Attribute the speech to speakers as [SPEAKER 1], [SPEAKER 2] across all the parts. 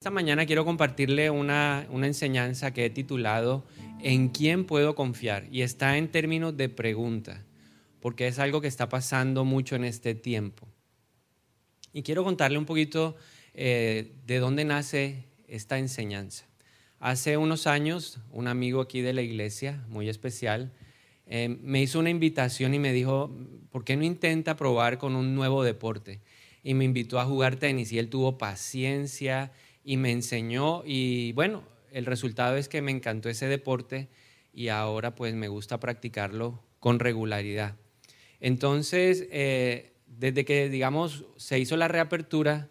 [SPEAKER 1] Esta mañana quiero compartirle una, una, enseñanza que he titulado ¿En quién puedo confiar? Y está en términos de pregunta, porque es algo que está pasando mucho en este tiempo. Y quiero contarle un poquito eh, de dónde nace esta enseñanza. Hace unos años, un amigo aquí de la iglesia, muy especial, eh, me hizo una invitación y me dijo, ¿por qué no intenta probar con un nuevo deporte? Y me invitó a jugar tenis y él tuvo paciencia y me enseñó y bueno, el resultado es que me encantó ese deporte y ahora pues me gusta practicarlo con regularidad. Entonces, eh, desde que digamos se hizo la reapertura,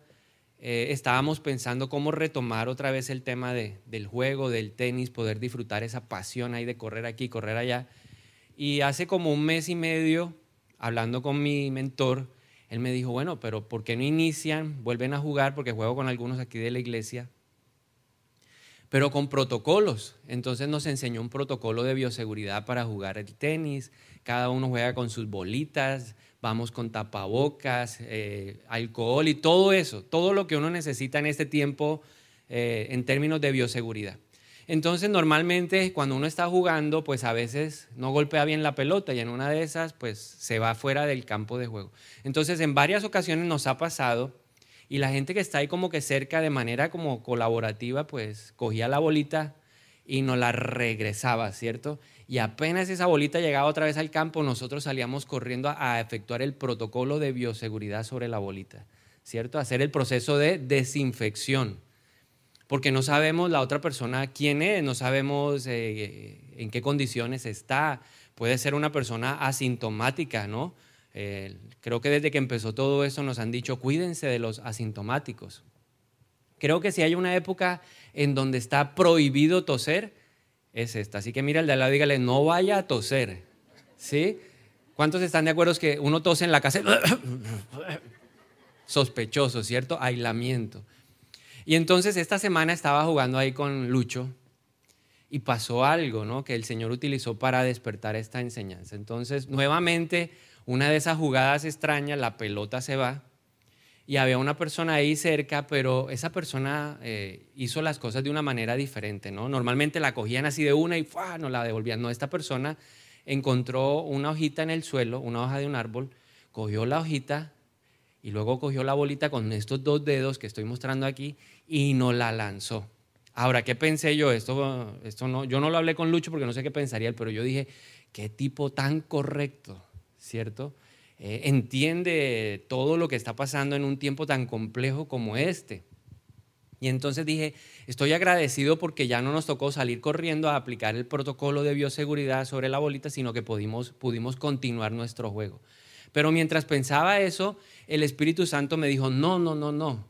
[SPEAKER 1] eh, estábamos pensando cómo retomar otra vez el tema de, del juego, del tenis, poder disfrutar esa pasión ahí de correr aquí, correr allá. Y hace como un mes y medio, hablando con mi mentor, él me dijo, bueno, pero ¿por qué no inician, vuelven a jugar? Porque juego con algunos aquí de la iglesia, pero con protocolos. Entonces nos enseñó un protocolo de bioseguridad para jugar el tenis. Cada uno juega con sus bolitas, vamos con tapabocas, eh, alcohol y todo eso, todo lo que uno necesita en este tiempo eh, en términos de bioseguridad. Entonces, normalmente cuando uno está jugando, pues a veces no golpea bien la pelota y en una de esas, pues se va fuera del campo de juego. Entonces, en varias ocasiones nos ha pasado y la gente que está ahí como que cerca de manera como colaborativa, pues cogía la bolita y nos la regresaba, ¿cierto? Y apenas esa bolita llegaba otra vez al campo, nosotros salíamos corriendo a, efectuar el protocolo de bioseguridad sobre la bolita, ¿cierto? Hacer el proceso de desinfección porque no sabemos la otra persona quién es, no sabemos eh, en qué condiciones está. Puede ser una persona asintomática, ¿no? Eh, creo que desde que empezó todo eso nos han dicho, cuídense de los asintomáticos. Creo que si hay una época en donde está prohibido toser, es esta. Así que mira el de al lado, dígale, no vaya a toser. ¿Sí? ¿Cuántos están de acuerdo que uno tose en la casa? Sospechoso, ¿cierto? Aislamiento. Y entonces esta semana estaba jugando ahí con Lucho y pasó algo, ¿no? Que el Señor utilizó para despertar esta enseñanza. Entonces, nuevamente, una de esas jugadas extrañas, la pelota se va y había una persona ahí cerca, pero esa persona eh, hizo las cosas de una manera diferente, ¿no? Normalmente la cogían así de una y ¡fua! no la devolvían. No, esta persona encontró una hojita en el suelo, una hoja de un árbol, cogió la hojita y luego cogió la bolita con estos dos dedos que estoy mostrando aquí y no la lanzó. Ahora, ¿qué pensé yo? Esto, esto no, yo no lo hablé con Lucho porque no sé qué pensaría él, pero yo dije, qué tipo tan correcto, ¿cierto? Eh, entiende todo lo que está pasando en un tiempo tan complejo como este. Y entonces dije, estoy agradecido porque ya no nos tocó salir corriendo a aplicar el protocolo de bioseguridad sobre la bolita, sino que pudimos, pudimos continuar nuestro juego. Pero mientras pensaba eso, el Espíritu Santo me dijo, no, no, no, no,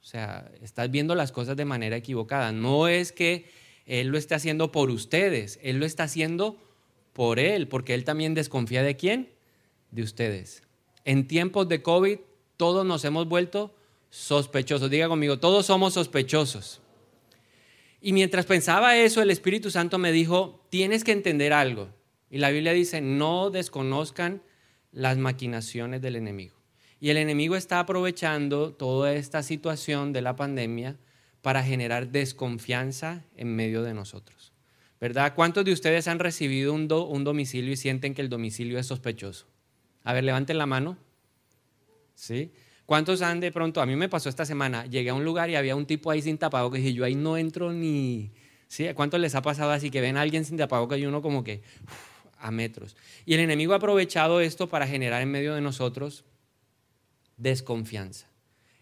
[SPEAKER 1] o sea, estás viendo las cosas de manera equivocada. No es que Él lo esté haciendo por ustedes, Él lo está haciendo por Él, porque Él también desconfía de quién? De ustedes. En tiempos de COVID, todos nos hemos vuelto sospechosos. Diga conmigo, todos somos sospechosos. Y mientras pensaba eso, el Espíritu Santo me dijo, tienes que entender algo. Y la Biblia dice, no desconozcan las maquinaciones del enemigo. Y el enemigo está aprovechando toda esta situación de la pandemia para generar desconfianza en medio de nosotros. ¿Verdad? ¿Cuántos de ustedes han recibido un, un domicilio y sienten que el domicilio es sospechoso? A ver, levanten la mano. ¿Sí? ¿Cuántos han de pronto? A mí me pasó esta semana. Llegué a un lugar y había un tipo ahí sin tapabocas y yo ahí no entro ni. ¿Sí? ¿Cuántos les ha pasado así que ven a alguien sin tapabocas y uno como que a metros? Y el enemigo ha aprovechado esto para generar en medio de nosotros desconfianza.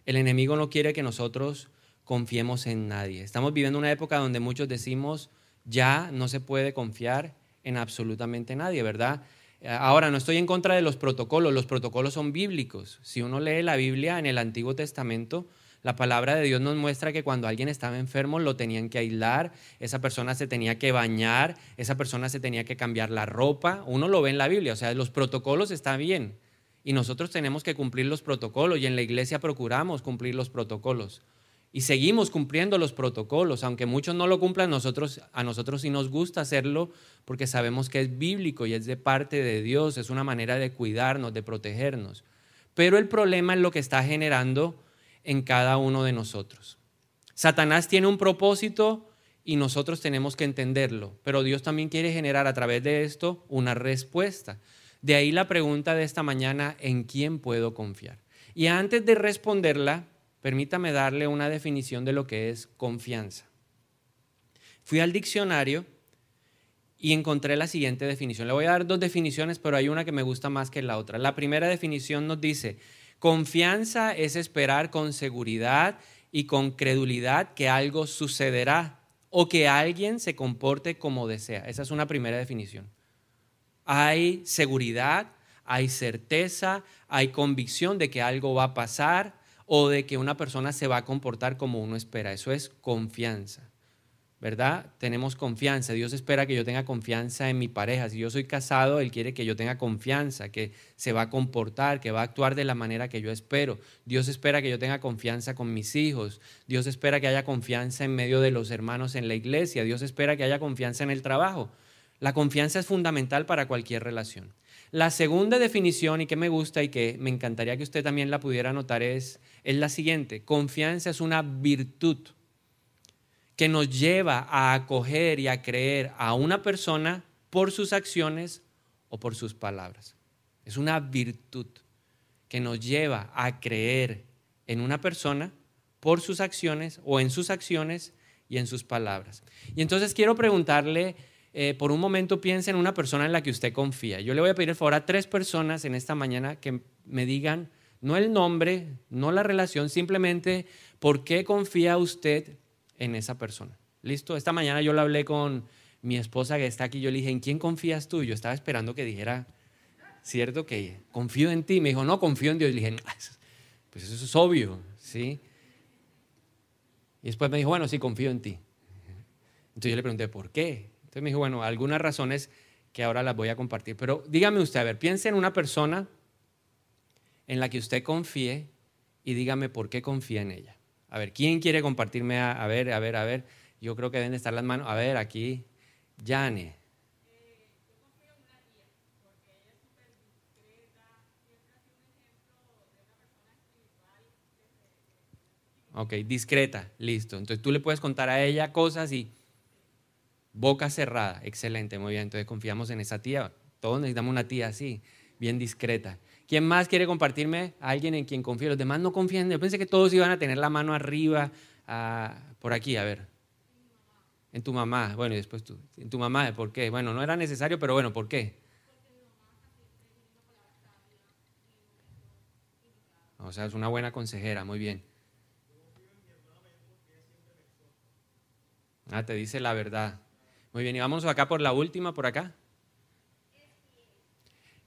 [SPEAKER 1] El enemigo no quiere que nosotros confiemos en nadie. Estamos viviendo una época donde muchos decimos, ya no se puede confiar en absolutamente nadie, ¿verdad? Ahora, no estoy en contra de los protocolos, los protocolos son bíblicos. Si uno lee la Biblia en el Antiguo Testamento, la palabra de Dios nos muestra que cuando alguien estaba enfermo lo tenían que aislar, esa persona se tenía que bañar, esa persona se tenía que cambiar la ropa. Uno lo ve en la Biblia, o sea, los protocolos están bien. Y nosotros tenemos que cumplir los protocolos y en la iglesia procuramos cumplir los protocolos. Y seguimos cumpliendo los protocolos, aunque muchos no lo cumplan, nosotros, a nosotros sí nos gusta hacerlo porque sabemos que es bíblico y es de parte de Dios, es una manera de cuidarnos, de protegernos. Pero el problema es lo que está generando en cada uno de nosotros. Satanás tiene un propósito y nosotros tenemos que entenderlo, pero Dios también quiere generar a través de esto una respuesta. De ahí la pregunta de esta mañana, ¿en quién puedo confiar? Y antes de responderla, permítame darle una definición de lo que es confianza. Fui al diccionario y encontré la siguiente definición. Le voy a dar dos definiciones, pero hay una que me gusta más que la otra. La primera definición nos dice, confianza es esperar con seguridad y con credulidad que algo sucederá o que alguien se comporte como desea. Esa es una primera definición. Hay seguridad, hay certeza, hay convicción de que algo va a pasar o de que una persona se va a comportar como uno espera. Eso es confianza. ¿Verdad? Tenemos confianza. Dios espera que yo tenga confianza en mi pareja. Si yo soy casado, Él quiere que yo tenga confianza, que se va a comportar, que va a actuar de la manera que yo espero. Dios espera que yo tenga confianza con mis hijos. Dios espera que haya confianza en medio de los hermanos en la iglesia. Dios espera que haya confianza en el trabajo. La confianza es fundamental para cualquier relación. La segunda definición y que me gusta y que me encantaría que usted también la pudiera notar es, es la siguiente. Confianza es una virtud que nos lleva a acoger y a creer a una persona por sus acciones o por sus palabras. Es una virtud que nos lleva a creer en una persona por sus acciones o en sus acciones y en sus palabras. Y entonces quiero preguntarle, eh, por un momento piensa en una persona en la que usted confía. Yo le voy a pedir el favor a tres personas en esta mañana que me digan, no el nombre, no la relación, simplemente por qué confía usted en esa persona. ¿Listo? Esta mañana yo le hablé con mi esposa que está aquí. Yo le dije, ¿en quién confías tú? Yo estaba esperando que dijera, ¿cierto? Que confío en ti. Me dijo, no, confío en Dios. Y le dije, pues eso es obvio, ¿sí? Y después me dijo, bueno, sí, confío en ti. Entonces yo le pregunté, ¿por qué? Entonces me dijo, bueno, algunas razones que ahora las voy a compartir. Pero dígame usted, a ver, piense en una persona en la que usted confíe y dígame por qué confía en ella. A ver, ¿quién quiere compartirme? A, ver, a ver, a ver. Yo creo que deben estar las manos. A ver, aquí. Yane. Ok, discreta, listo. Entonces tú le puedes contar a ella cosas y boca cerrada. Excelente, muy bien. Entonces confiamos en esa tía. Todos necesitamos una tía así, bien discreta. ¿Quién más quiere compartirme? Alguien en quien confío. Los demás no confían. Yo pensé que todos iban a tener la mano arriba, ah, por aquí, a ver. En tu mamá. Bueno, y después tú. En tu mamá, ¿por qué? Bueno, no era necesario, pero bueno, ¿por qué? O sea, es una buena consejera, muy bien. Ah, te dice la verdad. Muy bien, y vamos acá por la última, por acá.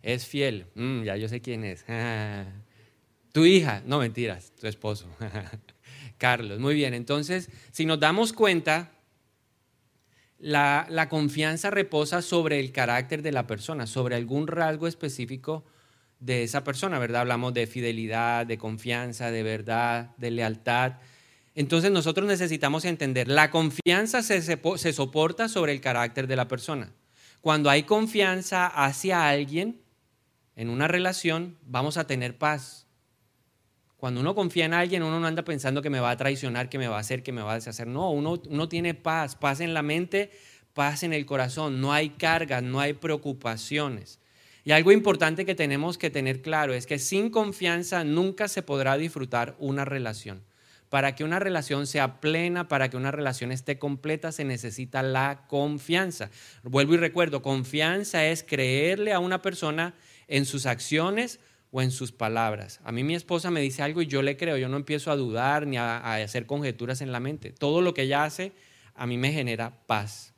[SPEAKER 1] Es fiel. Mm, ya yo sé quién es. tu hija. No, mentiras. Tu esposo. Carlos. Muy bien. Entonces, si nos damos cuenta, la, confianza reposa sobre el carácter de la persona, sobre algún rasgo específico de esa persona, ¿verdad? Hablamos de fidelidad, de confianza, de verdad, de lealtad. Entonces nosotros necesitamos entender, la confianza se soporta sobre el carácter de la persona. Cuando hay confianza hacia alguien, en una relación vamos a tener paz. Cuando uno confía en alguien, uno no anda pensando que me va a traicionar, que me va a hacer, que me va a deshacer. No, uno, tiene paz, paz en la mente, paz en el corazón. No hay cargas, no hay preocupaciones. Y algo importante que tenemos que tener claro es que sin confianza nunca se podrá disfrutar una relación. Para que una relación sea plena, para que una relación esté completa, se necesita la confianza. Vuelvo y recuerdo, confianza es creerle a una persona en sus acciones o en sus palabras. A mí mi esposa me dice algo y yo le creo, yo no empiezo a dudar ni a, hacer conjeturas en la mente. Todo lo que ella hace a mí me genera paz.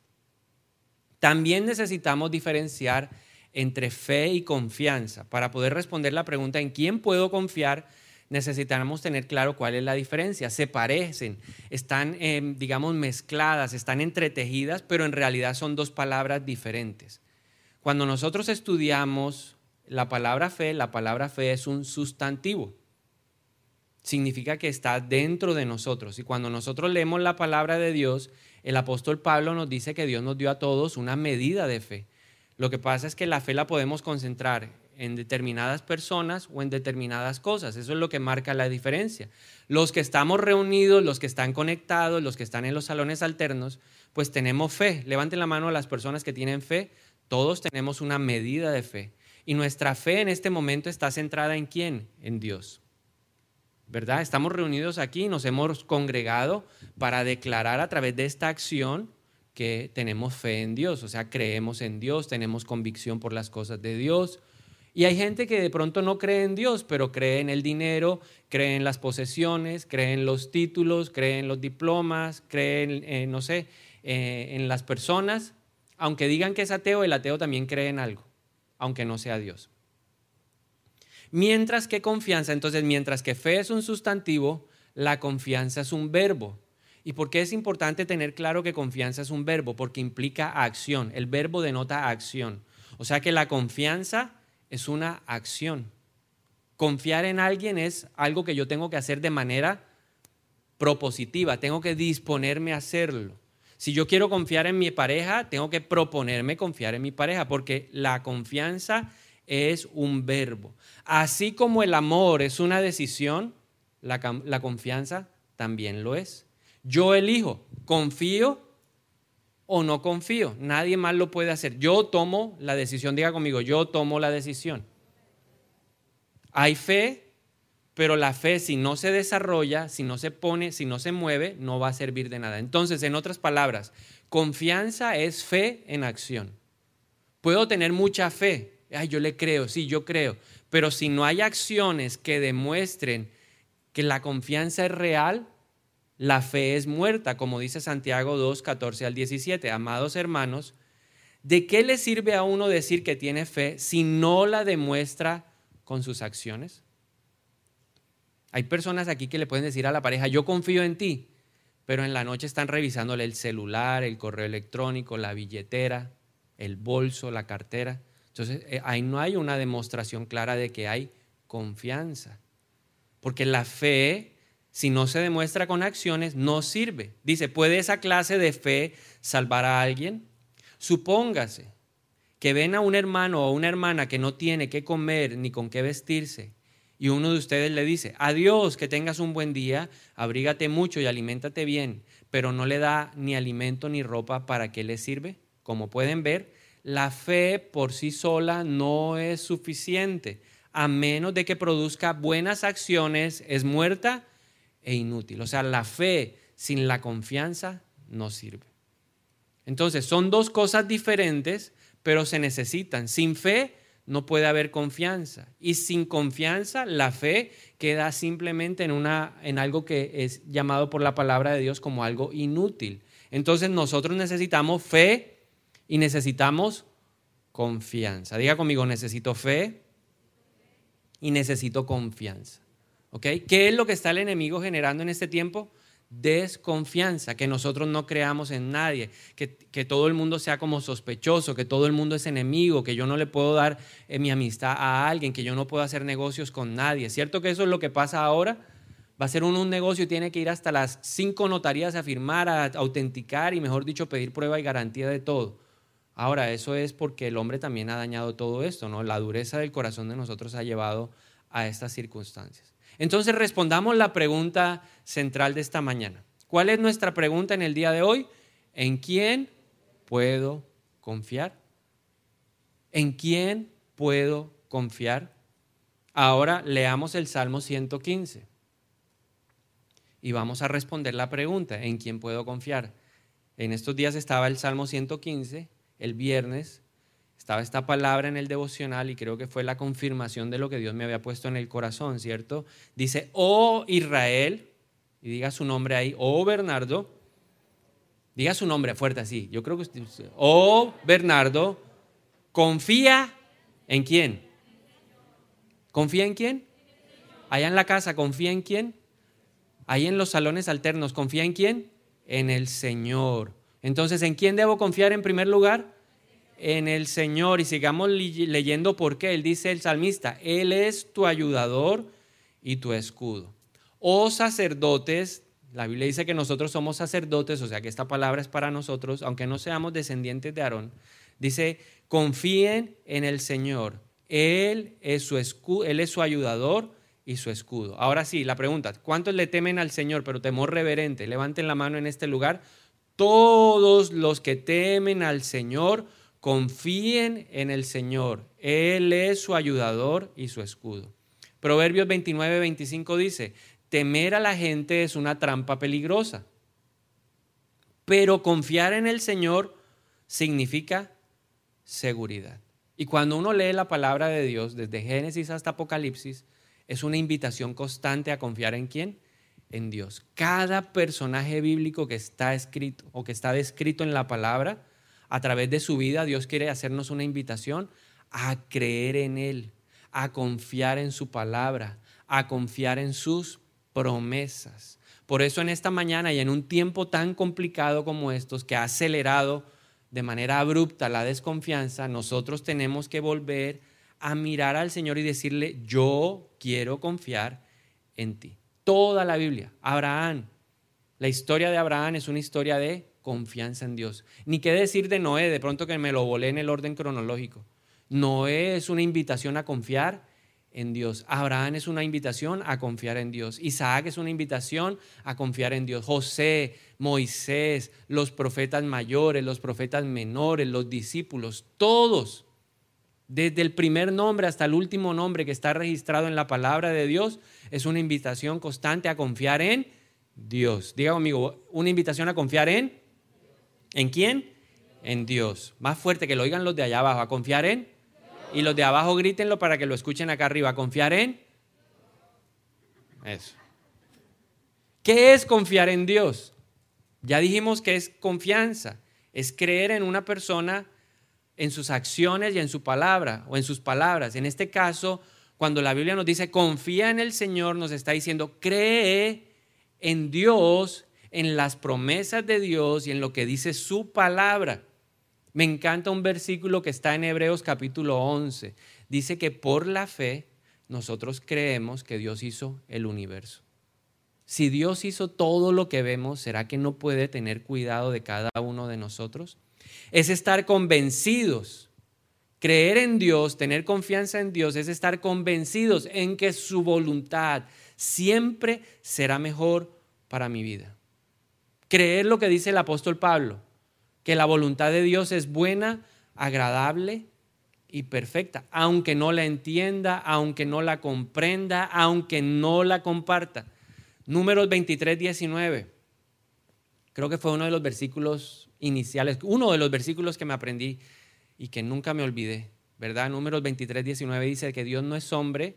[SPEAKER 1] También necesitamos diferenciar entre fe y confianza. Para poder responder la pregunta en quién puedo confiar, necesitamos tener claro cuál es la diferencia. Se parecen, están, em, digamos, mezcladas, están entretejidas, pero en realidad son dos palabras diferentes. Cuando nosotros estudiamos la palabra fe, la palabra fe es un sustantivo. Significa que está dentro de nosotros. Y cuando nosotros leemos la palabra de Dios, el apóstol Pablo nos dice que Dios nos dio a todos una medida de fe. Lo que pasa es que la fe la podemos concentrar en determinadas personas o en determinadas cosas. Eso es lo que marca la diferencia. Los que estamos reunidos, los que están conectados, los que están en los salones alternos, pues tenemos fe. Levanten la mano a las personas que tienen fe. Todos tenemos una medida de fe. Y nuestra fe en este momento está centrada en quién? En Dios. ¿Verdad? Estamos reunidos aquí, nos hemos congregado para declarar a través de esta acción que tenemos fe en Dios, o sea, creemos en Dios, tenemos convicción por las cosas de Dios. Y hay gente que de pronto no cree en Dios, pero cree en el dinero, cree en las posesiones, cree en los títulos, cree en los diplomas, cree en, no sé, eh, en las personas. Aunque digan que es ateo, el ateo también cree en algo, aunque no sea Dios. Mientras que confianza, entonces, mientras que fe es un sustantivo, la confianza es un verbo. ¿Y por qué es importante tener claro que confianza es un verbo? Porque implica acción. El verbo denota acción. O sea que la confianza es una acción. Confiar en alguien es algo que yo tengo que hacer de manera propositiva, tengo que disponerme a hacerlo. Si yo quiero confiar en mi pareja, tengo que proponerme confiar en mi pareja, porque la confianza es un verbo. Así como el amor es una decisión, la, confianza también lo es. Yo elijo, confío o no confío. Nadie más lo puede hacer. Yo tomo la decisión, diga conmigo, yo tomo la decisión. Hay fe, pero la fe si no se desarrolla, si no se pone, si no se mueve, no va a servir de nada. Entonces, en otras palabras, confianza es fe en acción. Puedo tener mucha fe. Ay, yo le creo, sí, yo creo. Pero si no hay acciones que demuestren que la confianza es real, la fe es muerta, como dice Santiago 2, 14 al 17. Amados hermanos, ¿de qué le sirve a uno decir que tiene fe si no la demuestra con sus acciones? Hay personas aquí que le pueden decir a la pareja, yo confío en ti, pero en la noche están revisándole el celular, el correo electrónico, la billetera, el bolso, la cartera. Entonces, eh, ahí no hay una demostración clara de que hay confianza. Porque la fe si no se demuestra con acciones, no sirve. Dice, ¿puede esa clase de fe salvar a alguien? Supóngase que ven a un hermano o una hermana que no tiene qué comer ni con qué vestirse y uno de ustedes le dice, adiós, que tengas un buen día, abrígate mucho y aliméntate bien, pero no le da ni alimento ni ropa, ¿para qué le sirve? Como pueden ver, la fe por sí sola no es suficiente, a menos de que produzca buenas acciones, es muerta e inútil. O sea, la fe sin la confianza no sirve. Entonces, son dos cosas diferentes, pero se necesitan. Sin fe no puede haber confianza. Y sin confianza, la fe queda simplemente en, una, en algo que es llamado por la palabra de Dios como algo inútil. Entonces, nosotros necesitamos fe y necesitamos confianza. Diga conmigo, necesito fe y necesito confianza. ¿Qué es lo que está el enemigo generando en este tiempo? Desconfianza, que nosotros no creamos en nadie, que, que, todo el mundo sea como sospechoso, que todo el mundo es enemigo, que yo no le puedo dar eh, mi amistad a alguien, que yo no puedo hacer negocios con nadie. ¿Cierto que eso es lo que pasa ahora? Va a ser uno un negocio y tiene que ir hasta las cinco notarías a firmar, a autenticar y, mejor dicho, pedir prueba y garantía de todo. Ahora, eso es porque el hombre también ha dañado todo esto, ¿no? La dureza del corazón de nosotros ha llevado a estas circunstancias. Entonces respondamos la pregunta central de esta mañana. ¿Cuál es nuestra pregunta en el día de hoy? ¿En quién puedo confiar? ¿En quién puedo confiar? Ahora leamos el Salmo 115 y vamos a responder la pregunta, ¿en quién puedo confiar? En estos días estaba el Salmo 115, el viernes, estaba esta palabra en el devocional y creo que fue la confirmación de lo que Dios me había puesto en el corazón, ¿cierto? Dice, oh Israel, y diga su nombre ahí, oh Bernardo, diga su nombre fuerte así, yo creo que usted, oh Bernardo, confía en quién. ¿Confía en quién? Allá en la casa, ¿confía en quién? Ahí en los salones alternos, ¿confía en quién? En el Señor. Entonces, ¿en quién debo confiar en primer lugar? en el Señor y sigamos leyendo por qué. Él dice el salmista, Él es tu ayudador y tu escudo. Oh sacerdotes, la Biblia dice que nosotros somos sacerdotes, o sea que esta palabra es para nosotros, aunque no seamos descendientes de Aarón. Dice, confíen en el Señor Él es su, él es su ayudador y su escudo. Ahora sí, la pregunta, ¿cuántos le temen al Señor, pero temor reverente? Levanten la mano en este lugar. Todos los que temen al Señor, confíen en el Señor. Él es su ayudador y su escudo. Proverbios 29, 25 dice, temer a la gente es una trampa peligrosa, pero confiar en el Señor significa seguridad. Y cuando uno lee la palabra de Dios, desde Génesis hasta Apocalipsis, es una invitación constante a confiar en quién? En Dios. Cada personaje bíblico que está escrito o que está descrito en la palabra, a través de su vida, Dios quiere hacernos una invitación a creer en Él, a confiar en su palabra, a confiar en sus promesas. Por eso en esta mañana y en un tiempo tan complicado como estos, que ha acelerado de manera abrupta la desconfianza, nosotros tenemos que volver a mirar al Señor y decirle, yo quiero confiar en ti. Toda la Biblia, Abraham, la historia de Abraham es una historia de confianza en Dios. Ni qué decir de Noé, de pronto que me lo volé en el orden cronológico. Noé es una invitación a confiar en Dios. Abraham es una invitación a confiar en Dios. Isaac es una invitación a confiar en Dios. José, Moisés, los profetas mayores, los profetas menores, los discípulos, todos desde el primer nombre hasta el último nombre que está registrado en la palabra de Dios, es una invitación constante a confiar en Dios. Diga conmigo, una invitación a confiar en ¿En quién? En Dios. Más fuerte que lo oigan los de allá abajo, a confiar en y los de abajo grítenlo para que lo escuchen acá arriba, confiar en Eso. ¿Qué es confiar en Dios? Ya dijimos que es confianza, es creer en una persona en sus acciones y en su palabra o en sus palabras. En este caso, cuando la Biblia nos dice confía en el Señor, nos está diciendo cree en Dios, en las promesas de Dios y en lo que dice su palabra. Me encanta un versículo que está en Hebreos capítulo 11. Dice que por la fe nosotros creemos que Dios hizo el universo. Si Dios hizo todo lo que vemos, ¿será que no puede tener cuidado de cada uno de nosotros? es estar convencidos. Creer en Dios, tener confianza en Dios, es estar convencidos en que su voluntad siempre será mejor para mi vida. Creer lo que dice el apóstol Pablo, que la voluntad de Dios es buena, agradable y perfecta, aunque no la entienda, aunque no la comprenda, aunque no la comparta. Números 23, 19. Creo que fue uno de los versículos iniciales, uno de los versículos que me aprendí y que nunca me olvidé, ¿verdad? Números 23, 19 dice que Dios no es hombre,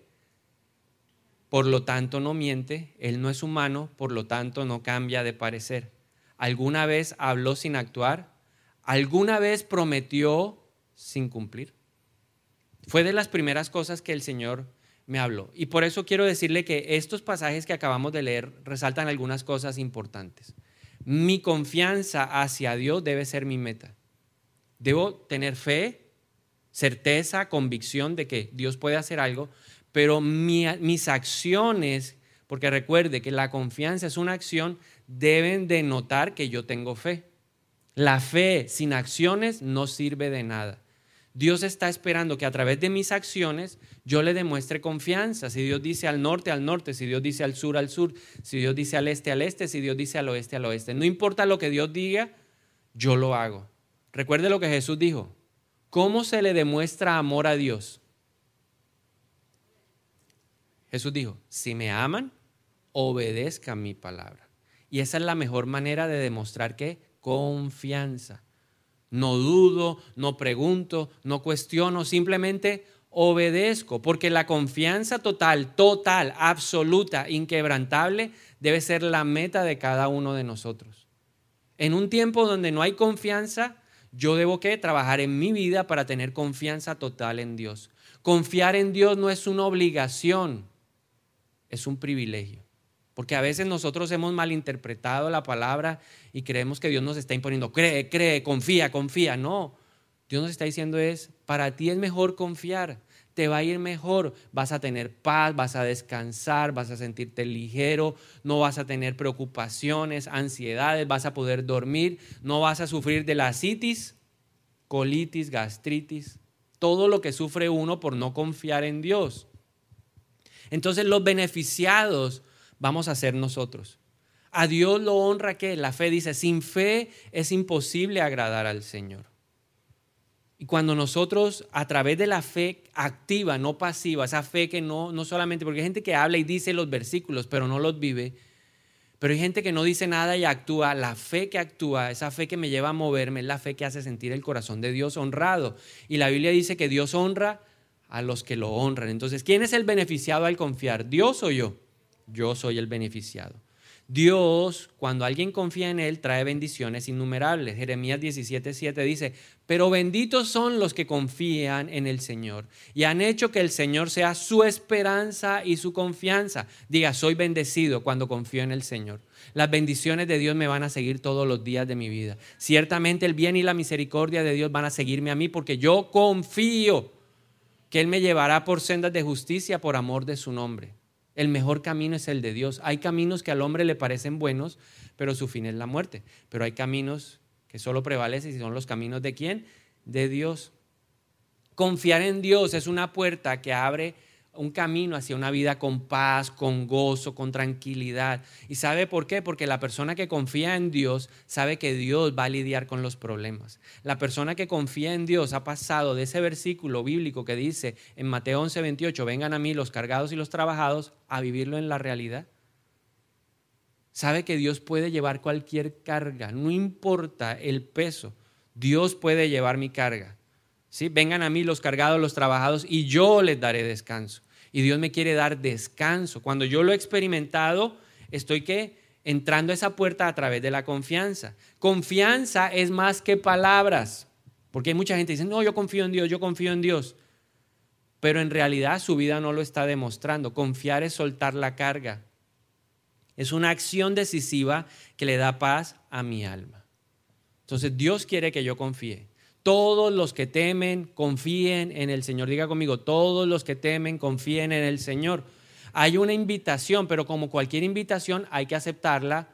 [SPEAKER 1] por lo tanto no miente, Él no es humano, por lo tanto no cambia de parecer. ¿Alguna vez habló sin actuar? ¿Alguna vez prometió sin cumplir? Fue de las primeras cosas que el Señor me habló. Y por eso quiero decirle que estos pasajes que acabamos de leer resaltan algunas cosas importantes. Mi confianza hacia Dios debe ser mi meta. Debo tener fe, certeza, convicción de que Dios puede hacer algo, pero mis acciones, porque recuerde que la confianza es una acción, deben denotar que yo tengo fe. La fe sin acciones no sirve de nada. Dios está esperando que a través de mis acciones yo le demuestre confianza. Si Dios dice al norte, al norte, si Dios dice al sur, al sur, si Dios dice al este, al este, si Dios dice al oeste, al oeste. No importa lo que Dios diga, yo lo hago. Recuerde lo que Jesús dijo. ¿Cómo se le demuestra amor a Dios? Jesús dijo, si me aman, obedezcan mi palabra. Y esa es la mejor manera de demostrar que confianza. No dudo, no pregunto, no cuestiono, simplemente obedezco, porque la confianza total, total, absoluta, inquebrantable, debe ser la meta de cada uno de nosotros. En un tiempo donde no hay confianza, yo debo que trabajar en mi vida para tener confianza total en Dios. Confiar en Dios no es una obligación, es un privilegio. Porque a veces nosotros hemos malinterpretado la palabra y creemos que Dios nos está imponiendo, cree, cree, confía, confía. No, Dios nos está diciendo es, para ti es mejor confiar, te va a ir mejor, vas a tener paz, vas a descansar, vas a sentirte ligero, no vas a tener preocupaciones, ansiedades, vas a poder dormir, no vas a sufrir de la citis, colitis, gastritis, todo lo que sufre uno por no confiar en Dios. Entonces los beneficiados vamos a ser nosotros. A Dios lo honra que la fe dice, sin fe es imposible agradar al Señor. Y cuando nosotros a través de la fe activa, no pasiva, esa fe que no, no solamente, porque hay gente que habla y dice los versículos, pero no los vive, pero hay gente que no dice nada y actúa, la fe que actúa, esa fe que me lleva a moverme, es la fe que hace sentir el corazón de Dios honrado. Y la Biblia dice que Dios honra a los que lo honran. Entonces, ¿quién es el beneficiado al confiar? ¿Dios o yo? Yo soy el beneficiado. Dios, cuando alguien confía en Él, trae bendiciones innumerables. Jeremías 17:7 dice, pero benditos son los que confían en el Señor y han hecho que el Señor sea su esperanza y su confianza. Diga, soy bendecido cuando confío en el Señor. Las bendiciones de Dios me van a seguir todos los días de mi vida. Ciertamente el bien y la misericordia de Dios van a seguirme a mí porque yo confío que Él me llevará por sendas de justicia por amor de su nombre. El mejor camino es el de Dios. Hay caminos que al hombre le parecen buenos, pero su fin es la muerte. Pero hay caminos que solo prevalecen y son los caminos de quién? De Dios. Confiar en Dios es una puerta que abre un camino hacia una vida con paz, con gozo, con tranquilidad. ¿Y sabe por qué? Porque la persona que confía en Dios sabe que Dios va a lidiar con los problemas. La persona que confía en Dios ha pasado de ese versículo bíblico que dice en Mateo 11, 28, vengan a mí los cargados y los trabajados, a vivirlo en la realidad. Sabe que Dios puede llevar cualquier carga, no importa el peso, Dios puede llevar mi carga. ¿Sí? Vengan a mí los cargados, los trabajados, y yo les daré descanso y Dios me quiere dar descanso. Cuando yo lo he experimentado, estoy que entrando a esa puerta a través de la confianza. Confianza es más que palabras, porque hay mucha gente que dice, no, yo confío en Dios, yo confío en Dios, pero en realidad su vida no lo está demostrando. Confiar es soltar la carga. Es una acción decisiva que le da paz a mi alma. Entonces Dios quiere que yo confíe. Todos los que temen, confíen en el Señor. Diga conmigo, todos los que temen, confíen en el Señor. Hay una invitación, pero como cualquier invitación hay que aceptarla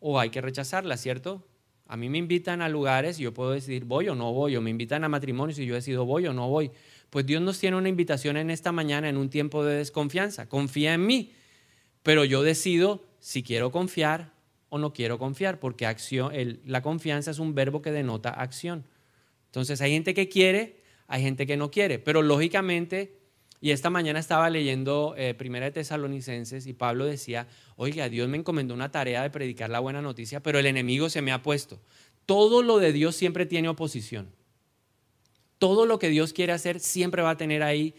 [SPEAKER 1] o hay que rechazarla, ¿cierto? A mí me invitan a lugares y yo puedo decidir voy o no voy, o me invitan a matrimonios y yo decido voy o no voy. Pues Dios nos tiene una invitación en esta mañana en un tiempo de desconfianza. Confía en mí, pero yo decido si quiero confiar o no quiero confiar, porque la confianza es un verbo que denota acción. Entonces hay gente que quiere, hay gente que no quiere, pero lógicamente, y esta mañana estaba leyendo eh, Primera de Tesalonicenses y Pablo decía, oiga, Dios me encomendó una tarea de predicar la buena noticia, pero el enemigo se me ha puesto. Todo lo de Dios siempre tiene oposición. Todo lo que Dios quiere hacer siempre va a tener ahí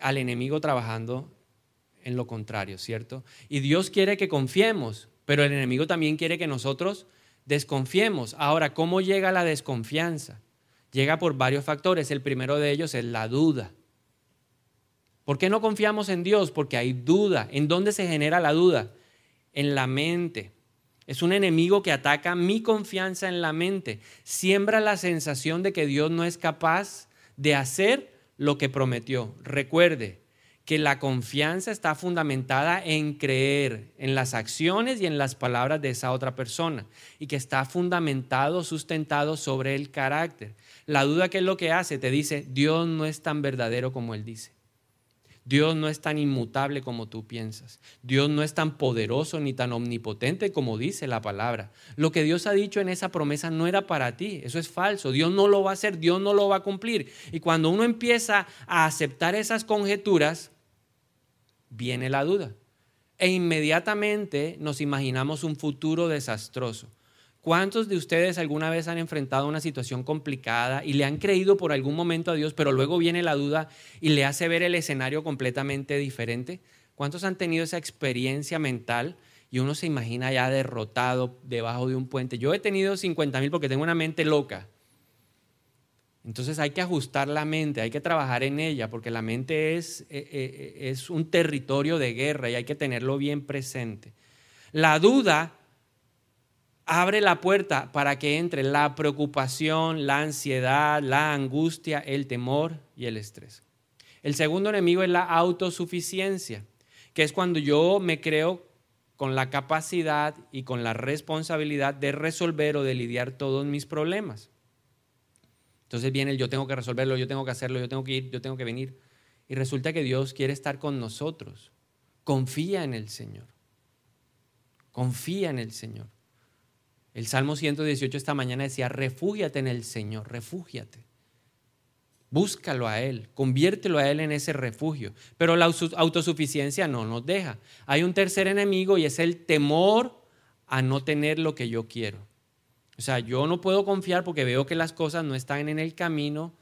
[SPEAKER 1] al enemigo trabajando en lo contrario, ¿cierto? Y Dios quiere que confiemos, pero el enemigo también quiere que nosotros desconfiemos. Ahora, ¿cómo llega la desconfianza? Llega por varios factores. El primero de ellos es la duda. ¿Por qué no confiamos en Dios? Porque hay duda. ¿En dónde se genera la duda? En la mente. Es un enemigo que ataca mi confianza en la mente. Siembra la sensación de que Dios no es capaz de hacer lo que prometió. Recuerde que la confianza está fundamentada en creer en las acciones y en las palabras de esa otra persona y que está fundamentado, sustentado sobre el carácter. La duda, ¿qué es lo que hace? Te dice, Dios no es tan verdadero como Él dice. Dios no es tan inmutable como tú piensas. Dios no es tan poderoso ni tan omnipotente como dice la palabra. Lo que Dios ha dicho en esa promesa no era para ti. Eso es falso. Dios no lo va a hacer. Dios no lo va a cumplir. Y cuando uno empieza a aceptar esas conjeturas, viene la duda. E inmediatamente nos imaginamos un futuro desastroso. ¿Cuántos de ustedes alguna vez han enfrentado una situación complicada y le han creído por algún momento a Dios, pero luego viene la duda y le hace ver el escenario completamente diferente? ¿Cuántos han tenido esa experiencia mental y uno se imagina ya derrotado debajo de un puente? Yo he tenido 50 mil porque tengo una mente loca. Entonces hay que ajustar la mente, hay que trabajar en ella, porque la mente es, eh, eh, es un territorio de guerra y hay que tenerlo bien presente. La duda abre la puerta para que entre la preocupación, la ansiedad, la angustia, el temor y el estrés. El segundo enemigo es la autosuficiencia, que es cuando yo me creo con la capacidad y con la responsabilidad de resolver o de lidiar todos mis problemas. Entonces viene el yo tengo que resolverlo, yo tengo que hacerlo, yo tengo que ir, yo tengo que venir. Y resulta que Dios quiere estar con nosotros. Confía en el Señor. Confía en el Señor. El Salmo 118 esta mañana decía, refúgiate en el Señor, refúgiate. Búscalo a Él, conviértelo a Él en ese refugio. Pero la autosuficiencia no nos deja. Hay un tercer enemigo y es el temor a no tener lo que yo quiero. O sea, yo no puedo confiar porque veo que las cosas no están en el camino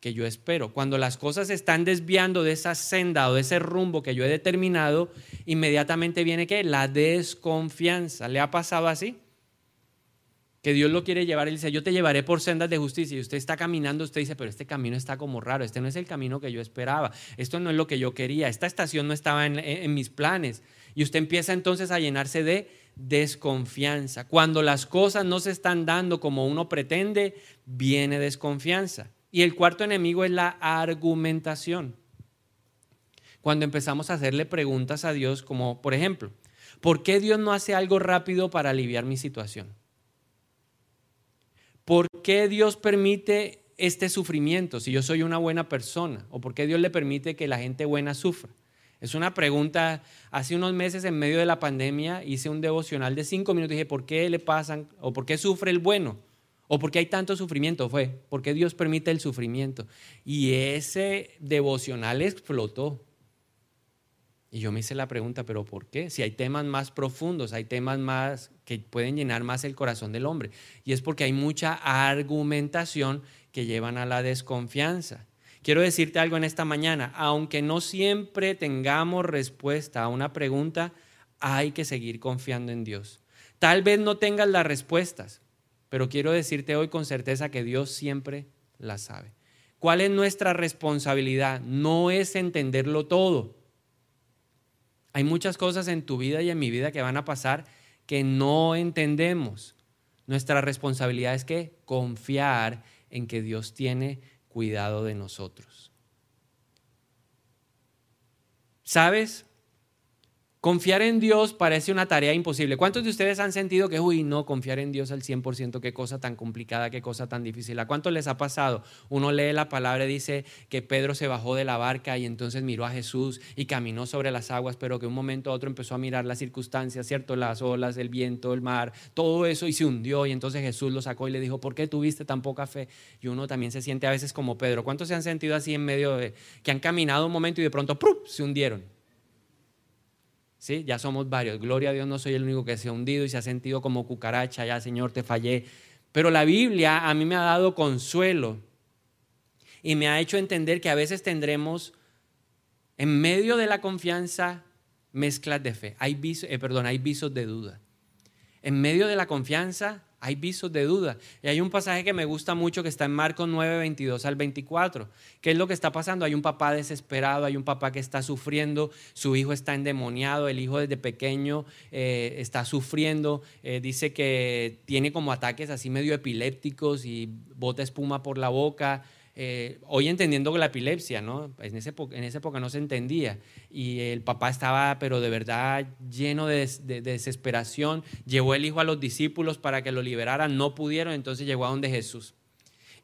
[SPEAKER 1] que yo espero. Cuando las cosas están desviando de esa senda o de ese rumbo que yo he determinado, inmediatamente viene que la desconfianza. ¿Le ha pasado así? Que Dios lo quiere llevar y dice, yo te llevaré por sendas de justicia. Y usted está caminando, usted dice, pero este camino está como raro, este no es el camino que yo esperaba, esto no es lo que yo quería, esta estación no estaba en, en mis planes. Y usted empieza entonces a llenarse de desconfianza. Cuando las cosas no se están dando como uno pretende, viene desconfianza. Y el cuarto enemigo es la argumentación. Cuando empezamos a hacerle preguntas a Dios como, por ejemplo, ¿por qué Dios no hace algo rápido para aliviar mi situación? ¿Por qué Dios permite este sufrimiento si yo soy una buena persona? ¿O por qué Dios le permite que la gente buena sufra? Es una pregunta, hace unos meses en medio de la pandemia hice un devocional de cinco minutos y dije, ¿por qué le pasan o por qué sufre el bueno? ¿O por qué hay tanto sufrimiento? Fue, ¿por qué Dios permite el sufrimiento? Y ese devocional explotó. Y yo me hice la pregunta, ¿pero por qué? Si hay temas más profundos, hay temas más que pueden llenar más el corazón del hombre. Y es porque hay mucha argumentación que llevan a la desconfianza. Quiero decirte algo en esta mañana, aunque no siempre tengamos respuesta a una pregunta, hay que seguir confiando en Dios. Tal vez no tengas las respuestas, pero quiero decirte hoy con certeza que Dios siempre las sabe. ¿Cuál es nuestra responsabilidad? No es entenderlo todo. Hay muchas cosas en tu vida y en mi vida que van a pasar que no entendemos. Nuestra responsabilidad es que confiar en que Dios tiene cuidado de nosotros. ¿Sabes? Confiar en Dios parece una tarea imposible. ¿Cuántos de ustedes han sentido que, uy, no, confiar en Dios al 100%, qué cosa tan complicada, qué cosa tan difícil? ¿A cuántos les ha pasado? Uno lee la palabra y dice que Pedro se bajó de la barca y entonces miró a Jesús y caminó sobre las aguas, pero que un momento a otro empezó a mirar las circunstancias, ¿cierto? Las olas, el viento, el mar, todo eso y se hundió y entonces Jesús lo sacó y le dijo, ¿por qué tuviste tan poca fe? Y uno también se siente a veces como Pedro. ¿Cuántos se han sentido así en medio de que han caminado un momento y de pronto se hundieron? ¿Sí? Ya somos varios. Gloria a Dios, no soy el único que se ha hundido y se ha sentido como cucaracha, ya Señor, te fallé. Pero la Biblia a mí me ha dado consuelo y me ha hecho entender que a veces tendremos en medio de la confianza mezclas de fe. Hay visos, eh, hay visos de duda. En medio de la confianza hay visos de duda. Y hay un pasaje que me gusta mucho que está en Marcos 9, 22 al 24. ¿Qué es lo que está pasando? Hay un papá desesperado, hay un papá que está sufriendo, su hijo está endemoniado, el hijo desde pequeño eh, está sufriendo, eh, dice que tiene como ataques así medio epilépticos y bota espuma por la boca. Eh, hoy entendiendo la epilepsia, ¿no? En, esa época, no se entendía. Y el papá estaba, pero de verdad, lleno de, desesperación. Llevó el hijo a los discípulos para que lo liberaran, no pudieron, entonces llegó a donde Jesús.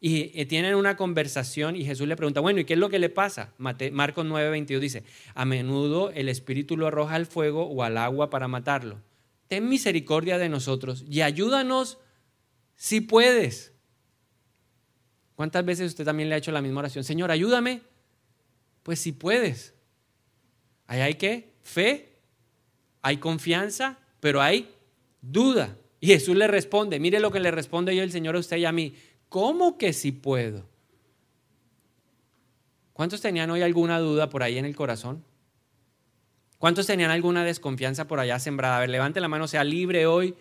[SPEAKER 1] Y eh, tienen una conversación y Jesús le pregunta, bueno, ¿y qué es lo que le pasa? Marcos 9:22 dice, a menudo el espíritu lo arroja al fuego o al agua para matarlo. Ten misericordia de nosotros y ayúdanos si puedes. ¿Cuántas veces usted también le ha hecho la misma oración? Señor, ayúdame. Pues si puedes. Ahí hay que fe, hay confianza, pero hay duda. Y Jesús le responde, mire lo que le responde yo el Señor a usted y a mí. ¿Cómo que si puedo? ¿Cuántos tenían hoy alguna duda por ahí en el corazón? ¿Cuántos tenían alguna desconfianza por allá sembrada? A ver, levante la mano, sea libre hoy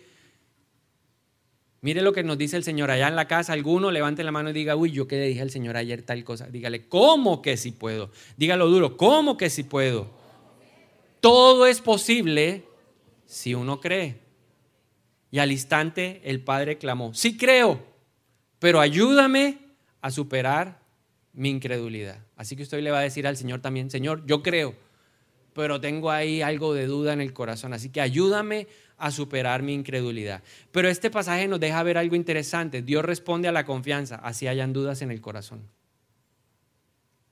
[SPEAKER 1] Mire lo que nos dice el Señor allá en la casa. Alguno levante la mano y diga, uy, yo que le dije al Señor ayer tal cosa. Dígale, ¿cómo que si puedo? Dígalo duro, ¿cómo que si puedo? Todo es posible si uno cree. Y al instante el Padre clamó, sí creo, pero ayúdame a superar mi incredulidad. Así que usted le va a decir al Señor también, Señor, yo creo, pero tengo ahí algo de duda en el corazón. Así que ayúdame a superar mi incredulidad. Pero este pasaje nos deja ver algo interesante. Dios responde a la confianza, así hayan dudas en el corazón.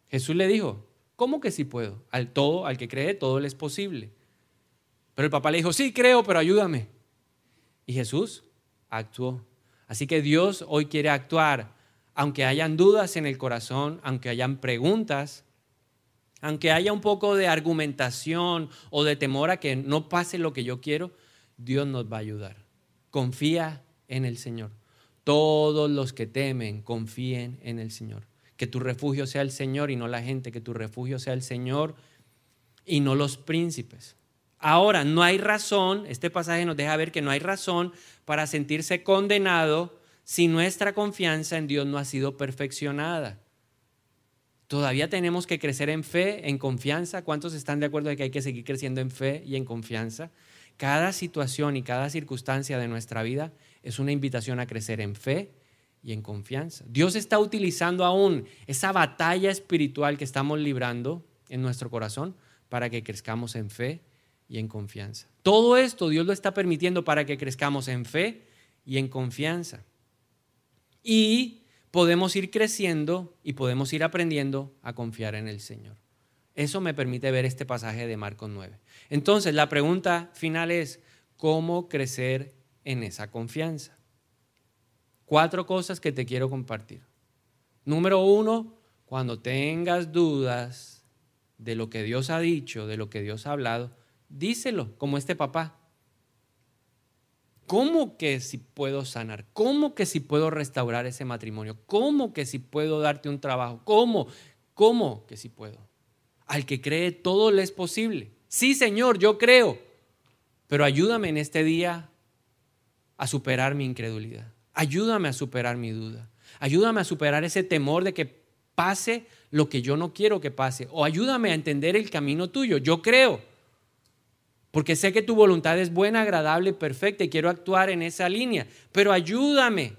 [SPEAKER 1] Jesús le dijo, ¿cómo que sí puedo? Al todo, al que cree, todo le es posible. Pero el papá le dijo, sí creo, pero ayúdame. Y Jesús actuó. Así que Dios hoy quiere actuar, aunque hayan dudas en el corazón, aunque hayan preguntas, aunque haya un poco de argumentación o de temor a que no pase lo que yo quiero, Dios nos va a ayudar. Confía en el Señor. Todos los que temen, confíen en el Señor. Que tu refugio sea el Señor y no la gente, que tu refugio sea el Señor y no los príncipes. Ahora, no hay razón, este pasaje nos deja ver que no hay razón para sentirse condenado si nuestra confianza en Dios no ha sido perfeccionada. Todavía tenemos que crecer en fe, en confianza. ¿Cuántos están de acuerdo de que hay que seguir creciendo en fe y en confianza? Cada situación y cada circunstancia de nuestra vida es una invitación a crecer en fe y en confianza. Dios está utilizando aún esa batalla espiritual que estamos librando en nuestro corazón para que crezcamos en fe y en confianza. Todo esto Dios lo está permitiendo para que crezcamos en fe y en confianza. Y podemos ir creciendo y podemos ir aprendiendo a confiar en el Señor. Eso me permite ver este pasaje de Marcos 9. Entonces, la pregunta final es, ¿cómo crecer en esa confianza? Cuatro cosas que te quiero compartir. Número uno, cuando tengas dudas de lo que Dios ha dicho, de lo que Dios ha hablado, díselo, como este papá. ¿Cómo que si puedo sanar? ¿Cómo que si puedo restaurar ese matrimonio? ¿Cómo que si puedo darte un trabajo? ¿Cómo? ¿Cómo que si puedo? Al que cree todo le es posible. Sí, Señor, yo creo. Pero ayúdame en este día a superar mi incredulidad. Ayúdame a superar mi duda. Ayúdame a superar ese temor de que pase lo que yo no quiero que pase. O ayúdame a entender el camino tuyo. Yo creo porque sé que tu voluntad es buena, agradable, perfecta y quiero actuar en esa línea, pero ayúdame.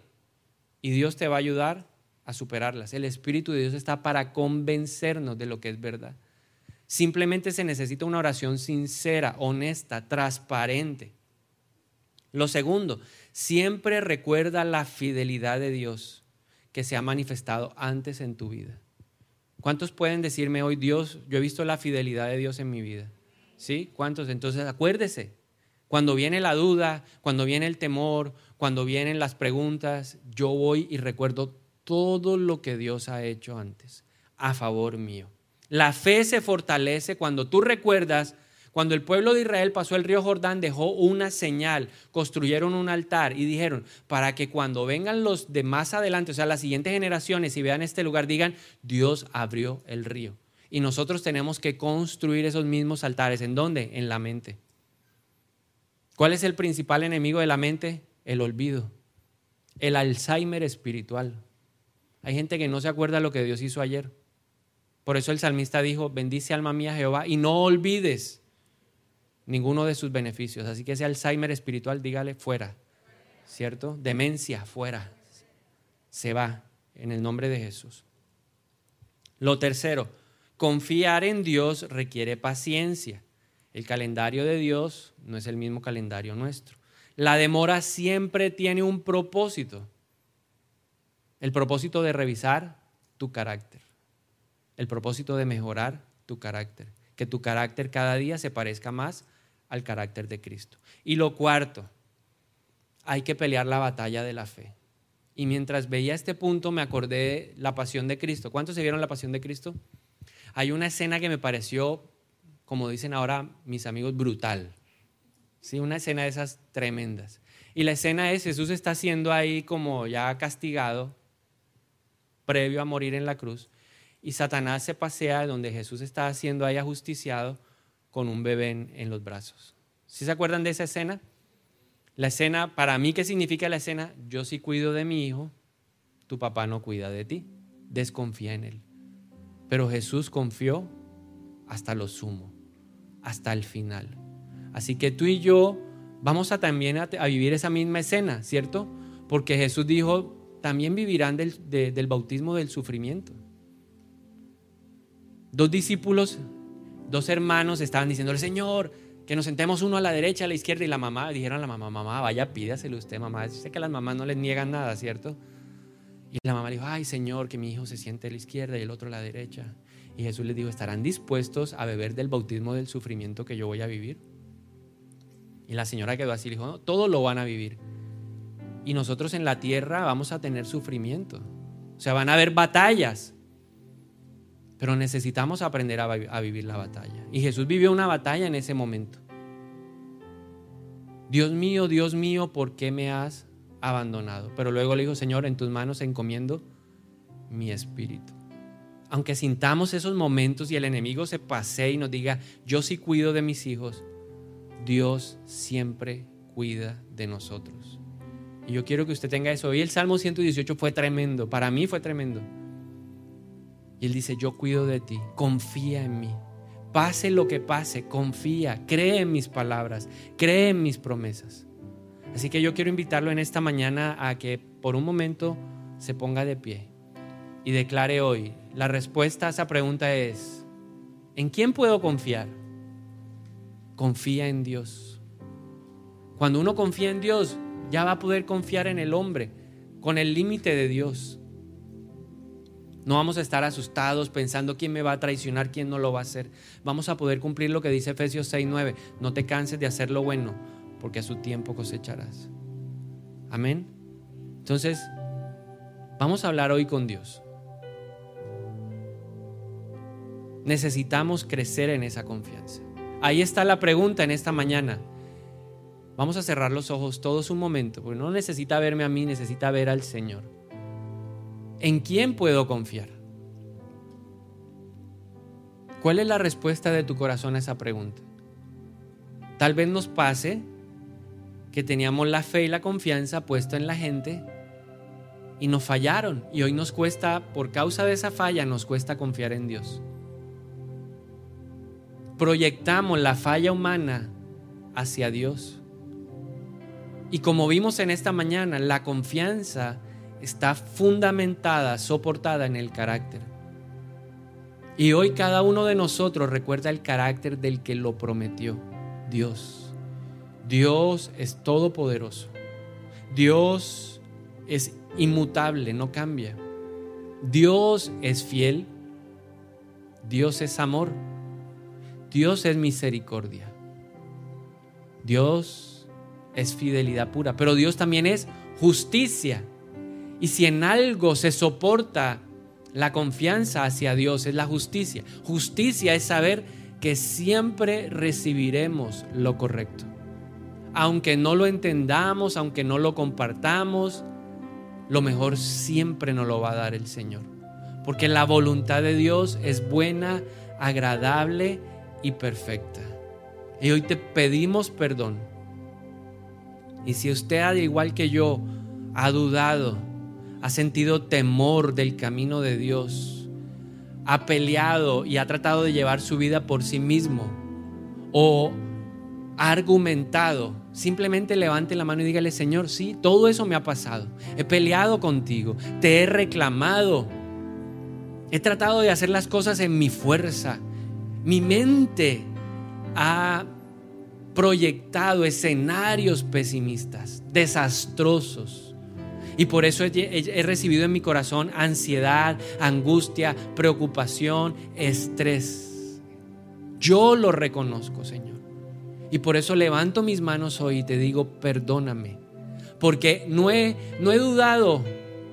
[SPEAKER 1] Y Dios te va a ayudar a superarlas. El Espíritu de Dios está para convencernos de lo que es verdad. Simplemente se necesita una oración sincera, honesta, transparente. Lo segundo, siempre recuerda la fidelidad de Dios que se ha manifestado antes en tu vida. ¿Cuántos pueden decirme hoy, Dios, yo he visto la fidelidad de Dios en mi vida? ¿Sí? ¿Cuántos? Entonces acuérdese, cuando viene la duda, cuando viene el temor, cuando vienen las preguntas, yo voy y recuerdo todo lo que Dios ha hecho antes a favor mío. La fe se fortalece cuando tú recuerdas cuando el pueblo de Israel pasó el río Jordán, dejó una señal, construyeron un altar y dijeron, para que cuando vengan los de más adelante, o sea, las siguientes generaciones y vean este lugar, digan, Dios abrió el río. Y nosotros tenemos que construir esos mismos altares. ¿En dónde? En la mente. ¿Cuál es el principal enemigo de la mente? El olvido. El Alzheimer espiritual. Hay gente que no se acuerda lo que Dios hizo ayer. Por eso el salmista dijo, bendice alma mía Jehová y no olvides ninguno de sus beneficios. Así que ese Alzheimer espiritual, dígale fuera. ¿Cierto? Demencia, fuera. Se va en el nombre de Jesús. Lo tercero, Confiar en Dios requiere paciencia. El calendario de Dios no es el mismo calendario nuestro. La demora siempre tiene un propósito. El propósito de revisar tu carácter. El propósito de mejorar tu carácter. Que tu carácter cada día se parezca más al carácter de Cristo. Y lo cuarto, hay que pelear la batalla de la fe. Y mientras veía este punto me acordé la pasión de Cristo. ¿Cuántos se vieron la pasión de Cristo? Hay una escena que me pareció, como dicen ahora mis amigos, brutal. Sí, una escena de esas tremendas. Y la escena es, Jesús está siendo ahí como ya castigado, previo a morir en la cruz, y Satanás se pasea donde Jesús está siendo ahí ajusticiado con un bebé en, los brazos. ¿Sí se acuerdan de esa escena? La escena, para mí, ¿qué significa la escena? Yo sí cuido de mi hijo, tu papá no cuida de ti, desconfía en él. Pero Jesús confió hasta lo sumo, hasta el final. Así que tú y yo vamos a también a, vivir esa misma escena, ¿cierto? Porque Jesús dijo, también vivirán del, del bautismo del sufrimiento. Dos discípulos, dos hermanos estaban diciéndole, Señor, que nos sentemos uno a la derecha, a la izquierda y la mamá, dijeron a la mamá, mamá, vaya, pídaselo usted, mamá. Sé que a las mamás no les niegan nada, ¿cierto? Y la mamá le dijo, ay Señor, que mi hijo se siente a la izquierda y el otro a la derecha. Y Jesús les dijo, ¿estarán dispuestos a beber del bautismo del sufrimiento que yo voy a vivir? Y la señora quedó así, dijo, no, todo lo van a vivir. Y nosotros en la tierra vamos a tener sufrimiento. O sea, van a haber batallas. Pero necesitamos aprender a, vivir la batalla. Y Jesús vivió una batalla en ese momento. Dios mío, Dios mío, ¿por qué me has abandonado? Pero luego le dijo, Señor, en tus manos encomiendo mi espíritu. Aunque sintamos esos momentos y el enemigo se pase y nos diga, yo sí cuido de mis hijos, Dios siempre cuida de nosotros. Y yo quiero que usted tenga eso. Hoy el Salmo 118 fue tremendo, para mí fue tremendo. Y él dice, yo cuido de ti, confía en mí. Pase lo que pase, confía, cree en mis palabras, cree en mis promesas. Así que yo quiero invitarlo en esta mañana a que por un momento se ponga de pie y declare hoy, la respuesta a esa pregunta es, ¿en quién puedo confiar? Confía en Dios. Cuando uno confía en Dios, ya va a poder confiar en el hombre, con el límite de Dios. No vamos a estar asustados pensando quién me va a traicionar, quién no lo va a hacer. Vamos a poder cumplir lo que dice Efesios 6:9. No te canses de hacer lo bueno, porque a su tiempo cosecharás. Amén. Entonces, vamos a hablar hoy con Dios. Necesitamos crecer en esa confianza. Ahí está la pregunta en esta mañana. Vamos a cerrar los ojos todos un momento, porque no necesita verme a mí, necesita ver al Señor. ¿En quién puedo confiar? ¿Cuál es la respuesta de tu corazón a esa pregunta? Tal vez nos pase que teníamos la fe y la confianza puesta en la gente y nos fallaron y hoy nos cuesta, por causa de esa falla, nos cuesta confiar en Dios proyectamos la falla humana hacia Dios. Y como vimos en esta mañana, la confianza está fundamentada, soportada en el carácter. Y hoy cada uno de nosotros recuerda el carácter del que lo prometió, Dios. Dios es todopoderoso. Dios es inmutable, no cambia. Dios es fiel. Dios es amor. Dios es misericordia. Dios es fidelidad pura, pero Dios también es justicia. Y si en algo se soporta la confianza hacia Dios, es la justicia. Justicia es saber que siempre recibiremos lo correcto. Aunque no lo entendamos, aunque no lo compartamos, lo mejor siempre nos lo va a dar el Señor. Porque la voluntad de Dios es buena, agradable y perfecta. Y hoy te pedimos perdón. Y si usted, al igual que yo, ha dudado, ha sentido temor del camino de Dios, ha peleado y ha tratado de llevar su vida por sí mismo, o ha argumentado, simplemente levante la mano y dígale, Señor, sí, todo eso me ha pasado. He peleado contigo, te he reclamado, he tratado de hacer las cosas en mi fuerza mi mente ha proyectado escenarios pesimistas, desastrosos. Y por eso he, recibido en mi corazón ansiedad, angustia, preocupación, estrés. Yo lo reconozco, Señor. Y por eso levanto mis manos hoy y te digo, perdóname. Porque no he, no he dudado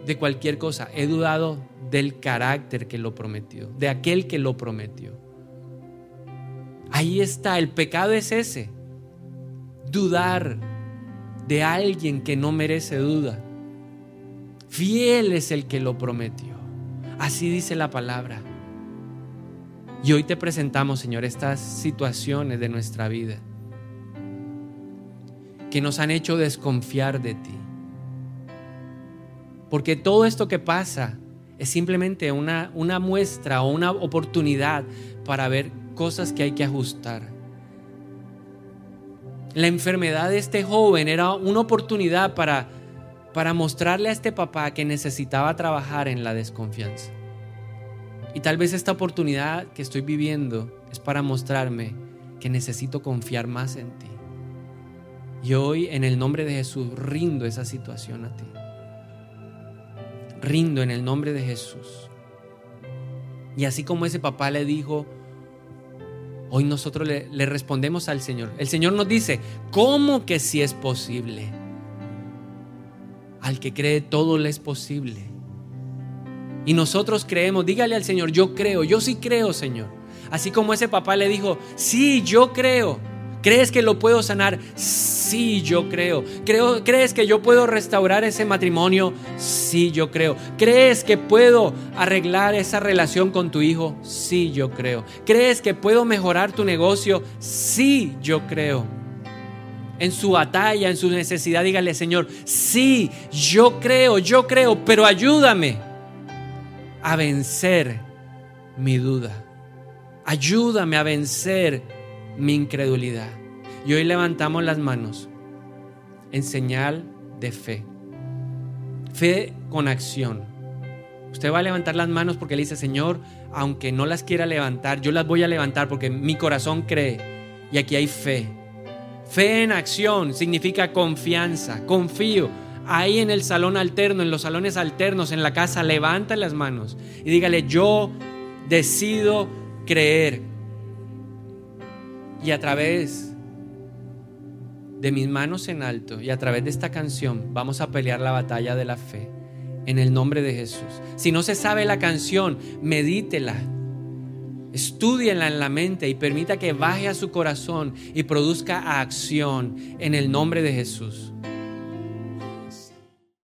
[SPEAKER 1] de cualquier cosa, he dudado del carácter que lo prometió, de aquel que lo prometió. Ahí está, el pecado es ese. Dudar de alguien que no merece duda. Fiel es el que lo prometió. Así dice la palabra. Y hoy te presentamos, Señor, estas situaciones de nuestra vida que nos han hecho desconfiar de ti. Porque todo esto que pasa es simplemente una, una muestra o una oportunidad para ver cosas que hay que ajustar. La enfermedad de este joven era una oportunidad para, para mostrarle a este papá que necesitaba trabajar en la desconfianza. Y tal vez esta oportunidad que estoy viviendo es para mostrarme que necesito confiar más en ti. Y hoy en el nombre de Jesús rindo esa situación a ti. Rindo en el nombre de Jesús. Y así como ese papá le dijo, hoy nosotros le, respondemos al Señor. El Señor nos dice, ¿cómo que si es posible? Al que cree todo le es posible. Y nosotros creemos, dígale al Señor, yo creo, yo sí creo, Señor. Así como ese papá le dijo, sí, yo creo. ¿Crees que lo puedo sanar? Sí, yo creo. creo. ¿Crees que yo puedo restaurar ese matrimonio? Sí, yo creo. ¿Crees que puedo arreglar esa relación con tu hijo? Sí, yo creo. ¿Crees que puedo mejorar tu negocio? Sí, yo creo. En su batalla, en su necesidad, dígale, Señor, sí, yo creo, yo creo, pero ayúdame a vencer mi duda. Ayúdame a vencer mi incredulidad. Y hoy levantamos las manos en señal de fe. Fe con acción. Usted va a levantar las manos porque le dice, Señor, aunque no las quiera levantar, yo las voy a levantar porque mi corazón cree. Y aquí hay fe. Fe en acción significa confianza, confío. Ahí en el salón alterno, en los salones alternos, en la casa, levanta las manos y dígale, yo decido creer. Y a través de mis manos en alto y a través de esta canción vamos a pelear la batalla de la fe en el nombre de Jesús. Si no se sabe la canción, medítela. Estúdiela en la mente y permita que baje a su corazón y produzca acción en el nombre de Jesús.